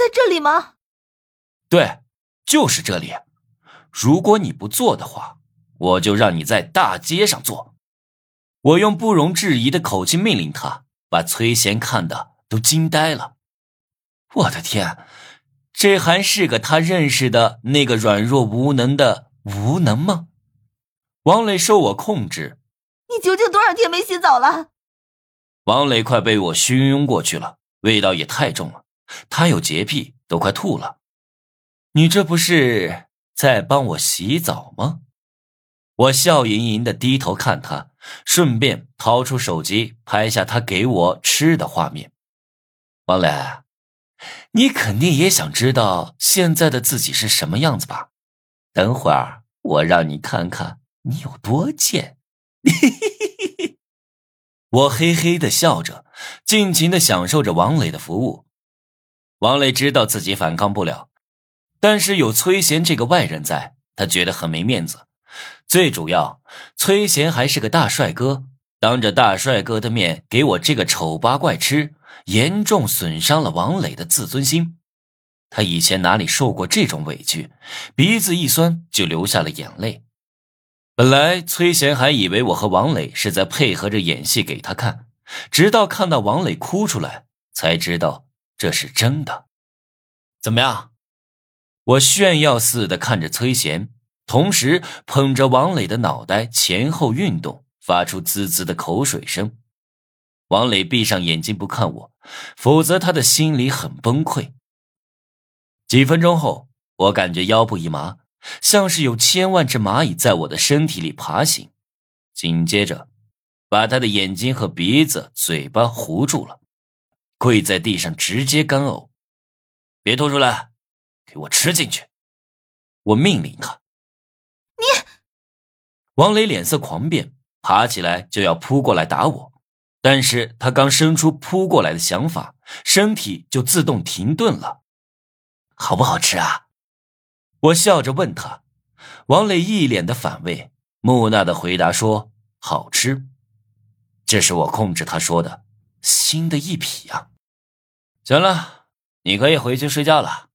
在这里吗？对，就是这里。如果你不做的话，我就让你在大街上做。我用不容置疑的口气命令他，把崔贤看的都惊呆了。我的天，这还是个他认识的那个软弱无能的无能吗？王磊受我控制。你究竟多少天没洗澡了？王磊快被我熏晕过去了，味道也太重了，他有洁癖，都快吐了。你这不是在帮我洗澡吗？我笑盈盈的低头看他，顺便掏出手机拍下他给我吃的画面。王磊，你肯定也想知道现在的自己是什么样子吧？等会儿我让你看看你有多贱。我嘿嘿的笑着，尽情的享受着王磊的服务。王磊知道自己反抗不了，但是有崔贤这个外人在，他觉得很没面子。最主要，崔贤还是个大帅哥，当着大帅哥的面给我这个丑八怪吃，严重损伤了王磊的自尊心。他以前哪里受过这种委屈，鼻子一酸就流下了眼泪。本来崔贤还以为我和王磊是在配合着演戏给他看，直到看到王磊哭出来，才知道这是真的。怎么样？我炫耀似的看着崔贤。同时捧着王磊的脑袋前后运动，发出滋滋的口水声。王磊闭上眼睛不看我，否则他的心里很崩溃。几分钟后，我感觉腰部一麻，像是有千万只蚂蚁在我的身体里爬行。紧接着，把他的眼睛和鼻子、嘴巴糊住了，跪在地上直接干呕。别吐出来，给我吃进去！我命令他。你王磊脸色狂变，爬起来就要扑过来打我，但是他刚生出扑过来的想法，身体就自动停顿了。好不好吃啊？我笑着问他。王磊一脸的反胃，木讷的回答说：“好吃。”这是我控制他说的，新的一批啊。行了，你可以回去睡觉了。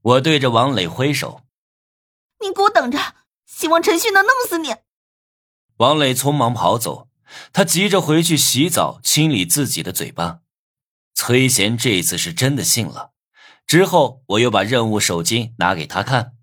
我对着王磊挥手：“你给我等着。”希望陈旭能弄死你！王磊匆忙跑走，他急着回去洗澡，清理自己的嘴巴。崔贤这次是真的信了。之后，我又把任务手机拿给他看。